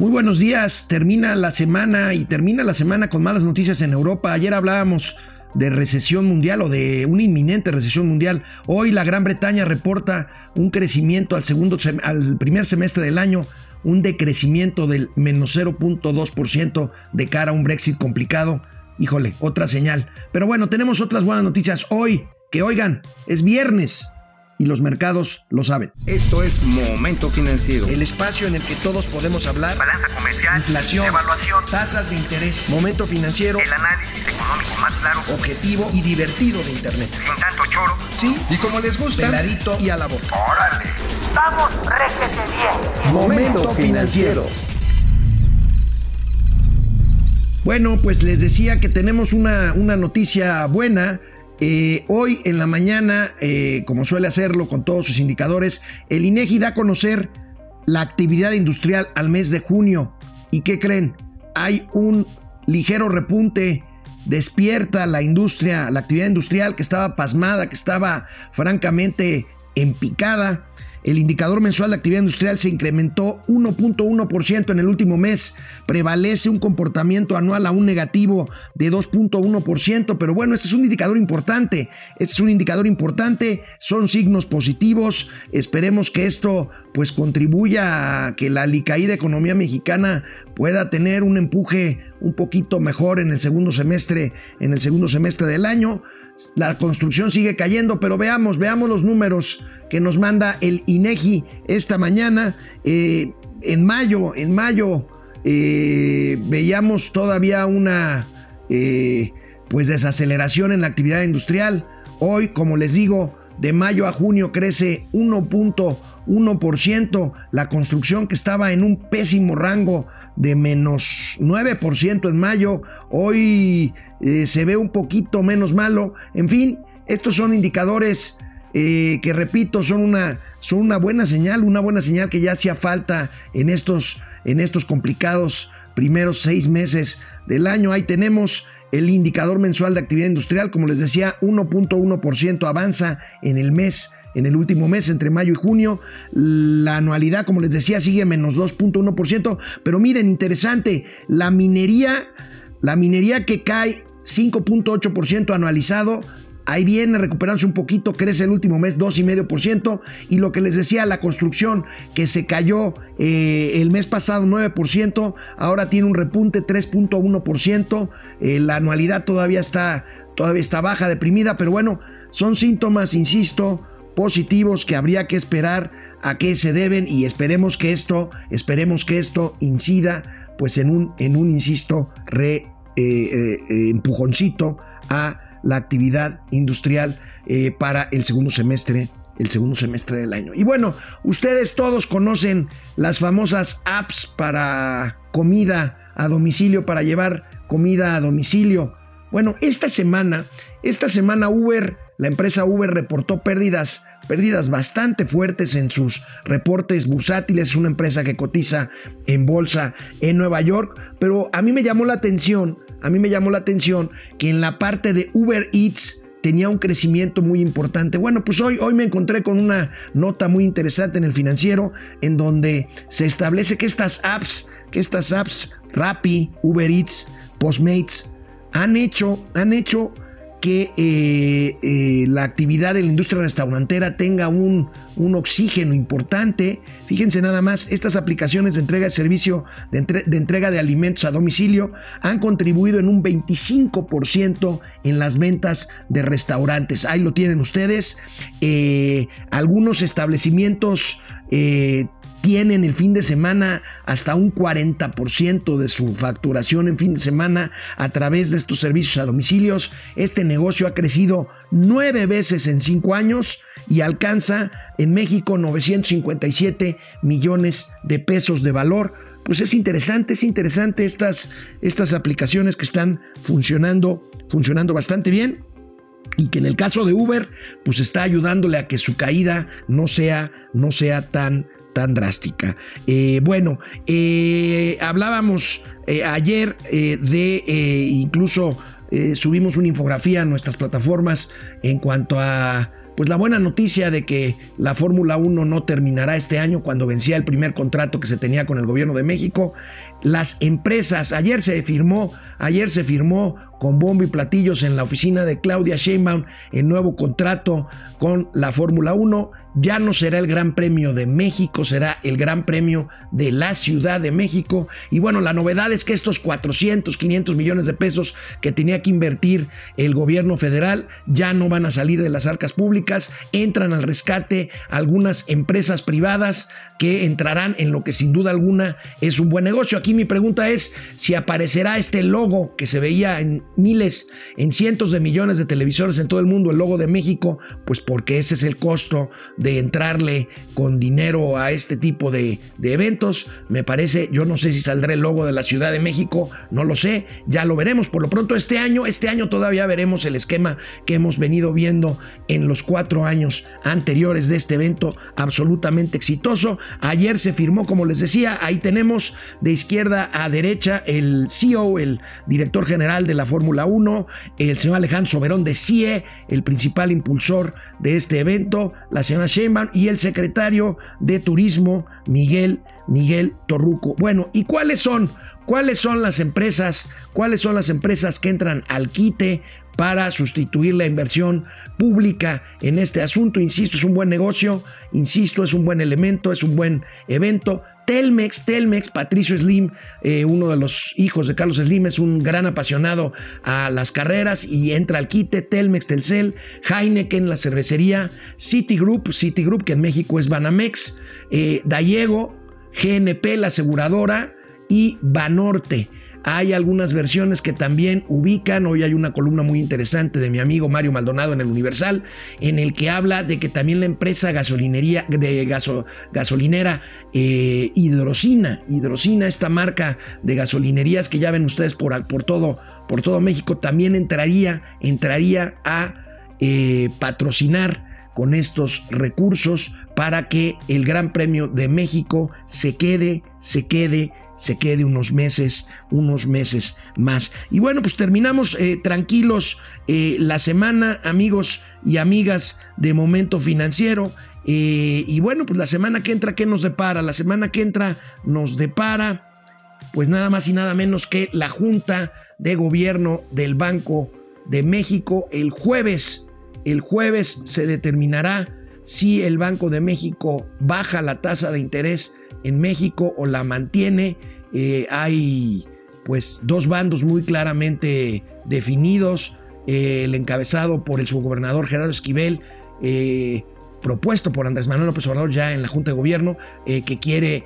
Muy buenos días. Termina la semana y termina la semana con malas noticias en Europa. Ayer hablábamos de recesión mundial o de una inminente recesión mundial. Hoy la Gran Bretaña reporta un crecimiento al segundo al primer semestre del año, un decrecimiento del menos 0.2% de cara a un Brexit complicado. Híjole, otra señal. Pero bueno, tenemos otras buenas noticias hoy. Que oigan, es viernes y los mercados lo saben. Esto es Momento Financiero. El espacio en el que todos podemos hablar. Balanza comercial. Inflación. Evaluación. Tasas de interés. Momento Financiero. El análisis económico más claro. Objetivo y divertido de Internet. Sin tanto choro. Sí. Y como les gusta. Peladito y a la boca. ¡Órale! ¡Vamos, réjete bien! Momento Financiero. Bueno, pues les decía que tenemos una, una noticia buena. Eh, hoy en la mañana, eh, como suele hacerlo con todos sus indicadores, el INEGI da a conocer la actividad industrial al mes de junio. ¿Y qué creen? Hay un ligero repunte. Despierta la industria, la actividad industrial que estaba pasmada, que estaba francamente en picada. El indicador mensual de actividad industrial se incrementó 1.1% en el último mes. Prevalece un comportamiento anual aún negativo de 2.1%, pero bueno, este es un indicador importante. Este es un indicador importante, son signos positivos. Esperemos que esto pues contribuya a que la alicaída economía mexicana pueda tener un empuje un poquito mejor en el segundo semestre, en el segundo semestre del año. La construcción sigue cayendo, pero veamos, veamos los números que nos manda el INEGI esta mañana. Eh, en mayo, en mayo eh, veíamos todavía una eh, pues desaceleración en la actividad industrial. Hoy, como les digo, de mayo a junio crece 1.1%. La construcción que estaba en un pésimo rango de menos 9% en mayo, hoy eh, se ve un poquito menos malo. En fin, estos son indicadores eh, que repito, son una, son una buena señal, una buena señal que ya hacía falta en estos, en estos complicados primeros seis meses del año. Ahí tenemos el indicador mensual de actividad industrial, como les decía, 1.1% avanza en el mes en el último mes, entre mayo y junio. La anualidad, como les decía, sigue menos 2.1%. Pero miren, interesante, la minería, la minería que cae 5.8% anualizado. Ahí viene recuperándose un poquito, crece el último mes 2,5%. Y lo que les decía, la construcción que se cayó eh, el mes pasado 9%, ahora tiene un repunte 3.1%. Eh, la anualidad todavía está, todavía está baja, deprimida, pero bueno, son síntomas, insisto, positivos que habría que esperar a qué se deben y esperemos que esto, esperemos que esto incida pues en un, en un insisto, re eh, eh, empujoncito a la actividad industrial eh, para el segundo semestre el segundo semestre del año. Y bueno, ustedes todos conocen las famosas apps para comida a domicilio, para llevar comida a domicilio. Bueno, esta semana, esta semana Uber, la empresa Uber reportó pérdidas pérdidas bastante fuertes en sus reportes bursátiles. Es una empresa que cotiza en bolsa en Nueva York, pero a mí me llamó la atención, a mí me llamó la atención que en la parte de Uber Eats tenía un crecimiento muy importante. Bueno, pues hoy, hoy me encontré con una nota muy interesante en el financiero en donde se establece que estas apps, que estas apps, Rappi, Uber Eats, Postmates, han hecho, han hecho que eh, eh, la actividad de la industria restaurantera tenga un, un, oxígeno importante. Fíjense nada más, estas aplicaciones de entrega de servicio de, entrega de alimentos a domicilio han contribuido en un 25% en las ventas de restaurantes. Ahí lo tienen ustedes. Eh, algunos establecimientos tienen el fin de semana hasta un 40% de su facturación en fin de semana a través de estos servicios a domicilios. Este negocio ha crecido nueve veces en cinco años y alcanza en México 957 millones de pesos de valor. Pues es interesante, es interesante estas, estas aplicaciones que están funcionando, funcionando bastante bien y que en el caso de Uber pues está ayudándole a que su caída no sea, no sea tan tan drástica. Eh, bueno, eh, hablábamos eh, ayer de incluso subimos una infografía a nuestras plataformas en cuanto a pues la buena noticia de que la Fórmula 1 no terminará este año cuando vencía el primer contrato que se tenía con el gobierno de México. Las empresas, ayer se firmó, ayer se firmó con bombo y platillos en la oficina de Claudia Sheinbaum el nuevo contrato con la Fórmula 1 ya no será el Gran Premio de México, será el Gran Premio de la Ciudad de México. Y bueno, la novedad es que estos 400, 500 millones de pesos que tenía que invertir el gobierno federal ya no van a salir de las arcas públicas, entran al rescate algunas empresas privadas que entrarán en lo que sin duda alguna es un buen negocio. Aquí mi pregunta es si aparecerá este logo que se veía en miles, en cientos de millones de televisores en todo el mundo, el logo de México, pues porque ese es el costo de entrarle con dinero a este tipo de, eventos. Me parece, yo no sé si saldrá el logo de la Ciudad de México, no lo sé, ya lo veremos. Por lo pronto este año, este año todavía veremos el esquema que hemos venido viendo en los cuatro años anteriores de este evento absolutamente exitoso. Ayer se firmó, como les decía, ahí tenemos de izquierda a derecha el CEO, el director general de la Fórmula 1, el señor Alejandro Soberón de CIE, el principal impulsor de este evento, la señora Sheinbaum y el secretario de Turismo, Miguel, Miguel Torruco. Bueno, ¿y cuáles son? ¿Cuáles son las empresas? ¿Cuáles son las empresas que entran al quite para sustituir la inversión pública en este asunto? Insisto, es un buen negocio, insisto, es un buen elemento, es un buen evento. Telmex, Telmex, Patricio Slim, eh, uno de los hijos de Carlos Slim, es un gran apasionado a las carreras y entra al quite. Telmex, Telcel, Heineken, la cervecería, Citigroup, Citigroup, que en México es Banamex, eh, GNP, la aseguradora y Banorte. Hay algunas versiones que también ubican. Hoy hay una columna muy interesante de mi amigo Mario Maldonado en el Universal, en el que habla de que también la empresa gasolinería, de gasolinera eh, Hidrocina, Hidrocina, esta marca de gasolinerías que ya ven ustedes por, por, todo, por todo México, también entraría, entraría a eh, patrocinar con estos recursos para que el Gran Premio de México se quede, se quede se quede unos meses, unos meses más. Y bueno, pues terminamos eh, tranquilos eh, la semana, amigos y amigas de Momento Financiero. Eh, y bueno, pues la semana que entra, ¿qué nos depara? La semana que entra nos depara, pues nada más y nada menos que la Junta de Gobierno del Banco de México el jueves. El jueves se determinará si el Banco de México baja la tasa de interés en México o la mantiene. Eh, hay pues dos bandos muy claramente definidos. Eh, el encabezado por el subgobernador Gerardo Esquivel, eh, propuesto por Andrés Manuel López Obrador ya en la Junta de Gobierno, que quiere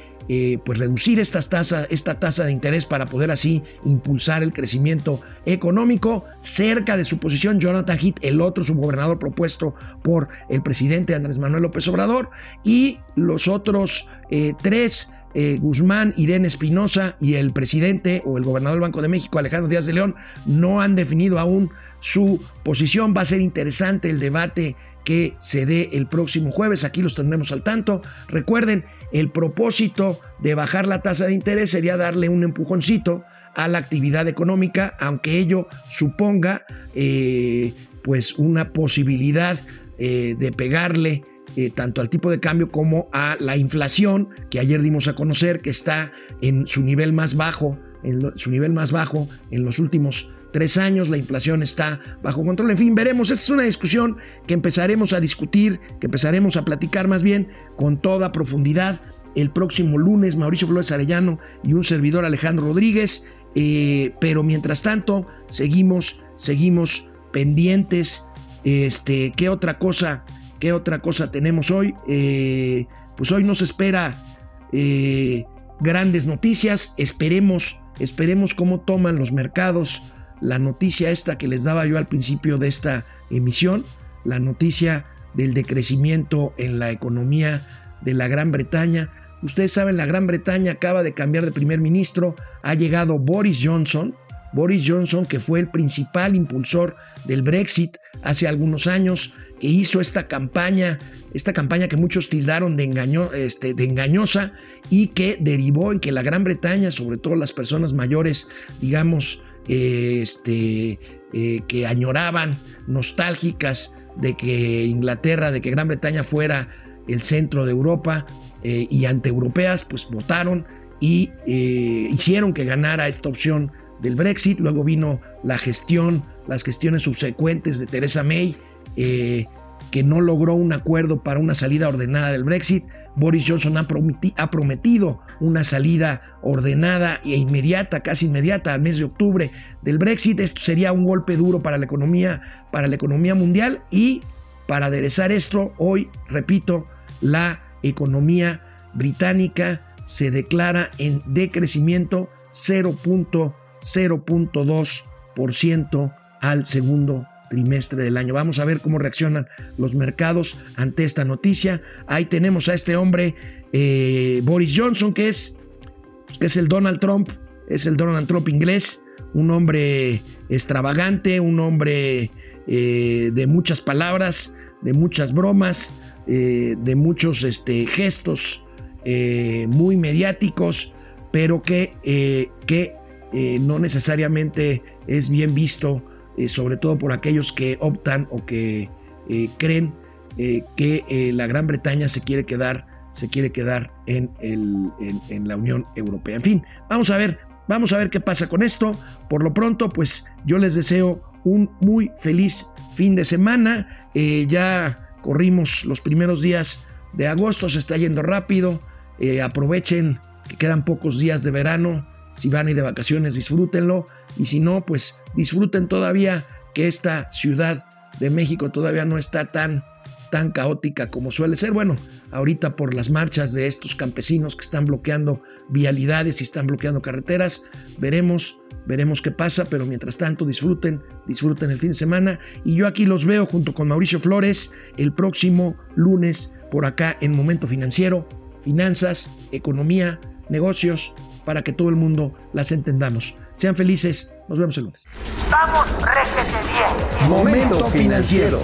pues reducir esta tasa, de interés para poder así impulsar el crecimiento económico. Cerca de su posición, Jonathan Heath, el otro subgobernador propuesto por el presidente Andrés Manuel López Obrador, y los otros tres eh, Guzmán, Irene Espinosa y el presidente o el gobernador del Banco de México, Alejandro Díaz de León, no han definido aún su posición. Va a ser interesante el debate que se dé el próximo jueves. Aquí los tendremos al tanto. Recuerden, el propósito de bajar la tasa de interés sería darle un empujoncito a la actividad económica, aunque ello suponga eh, pues una posibilidad eh, de pegarle eh, tanto al tipo de cambio como a la inflación, que ayer dimos a conocer que está en su nivel más bajo, en su nivel más bajo en los últimos tres años, la inflación está bajo control. En fin, veremos, esta es una discusión que empezaremos a discutir, que empezaremos a platicar más bien con toda profundidad el próximo lunes, Mauricio Flores Arellano y un servidor Alejandro Rodríguez. Eh, pero mientras tanto, seguimos, seguimos pendientes. Este, ¿qué otra cosa ¿Qué otra cosa tenemos hoy? Eh, pues hoy nos espera eh, grandes noticias. Esperemos, esperemos cómo toman los mercados la noticia esta que les daba yo al principio de esta emisión, la noticia del decrecimiento en la economía de la Gran Bretaña. Ustedes saben, la Gran Bretaña acaba de cambiar de primer ministro, ha llegado Boris Johnson, Boris Johnson que fue el principal impulsor del Brexit hace algunos años, que hizo esta campaña, esta campaña que muchos tildaron de, engaño, este, de engañosa y que derivó en que la Gran Bretaña, sobre todo las personas mayores, digamos, este, eh, que añoraban, nostálgicas de que Inglaterra, de que Gran Bretaña fuera el centro de Europa eh, y anti-europeas, pues votaron y eh, hicieron que ganara esta opción del Brexit. Luego vino la gestión, las gestiones subsecuentes de Theresa May, eh, que no logró un acuerdo para una salida ordenada del Brexit. Boris Johnson ha, prometido una salida ordenada e inmediata, casi inmediata, al mes de octubre del Brexit. Esto sería un golpe duro para la economía, para la economía mundial y para aderezar esto, hoy, repito, la economía británica se declara en decrecimiento 0.0.2% al segundo trimestre del año. Vamos a ver cómo reaccionan los mercados ante esta noticia. Ahí tenemos a este hombre, eh, Boris Johnson, que es, que es el Donald Trump, es el Donald Trump inglés, un hombre extravagante, un hombre eh, de muchas palabras, de muchas bromas, eh, de muchos este, gestos muy mediáticos, pero que, que no necesariamente es bien visto eh, sobre todo por aquellos que optan o que eh, creen eh, que la Gran Bretaña se quiere quedar, se quiere quedar en, el, en, la Unión Europea. En fin, vamos a ver, vamos a ver qué pasa con esto. Por lo pronto, pues yo les deseo un muy feliz fin de semana. ya corrimos los primeros días de agosto, se está yendo rápido. aprovechen que quedan pocos días de verano. Si van ir de vacaciones, disfrútenlo. Y si no, pues disfruten todavía que esta ciudad de México todavía no está tan tan caótica como suele ser. Bueno, ahorita por las marchas de estos campesinos que están bloqueando vialidades y están bloqueando carreteras, veremos, veremos qué pasa, pero mientras tanto disfruten, disfruten el fin de semana y yo aquí los veo junto con Mauricio Flores el próximo lunes por acá en Momento Financiero, finanzas, economía, negocios, para que todo el mundo las entendamos. Sean felices. Nos vemos el lunes. Vamos, réjete bien. Momento financiero.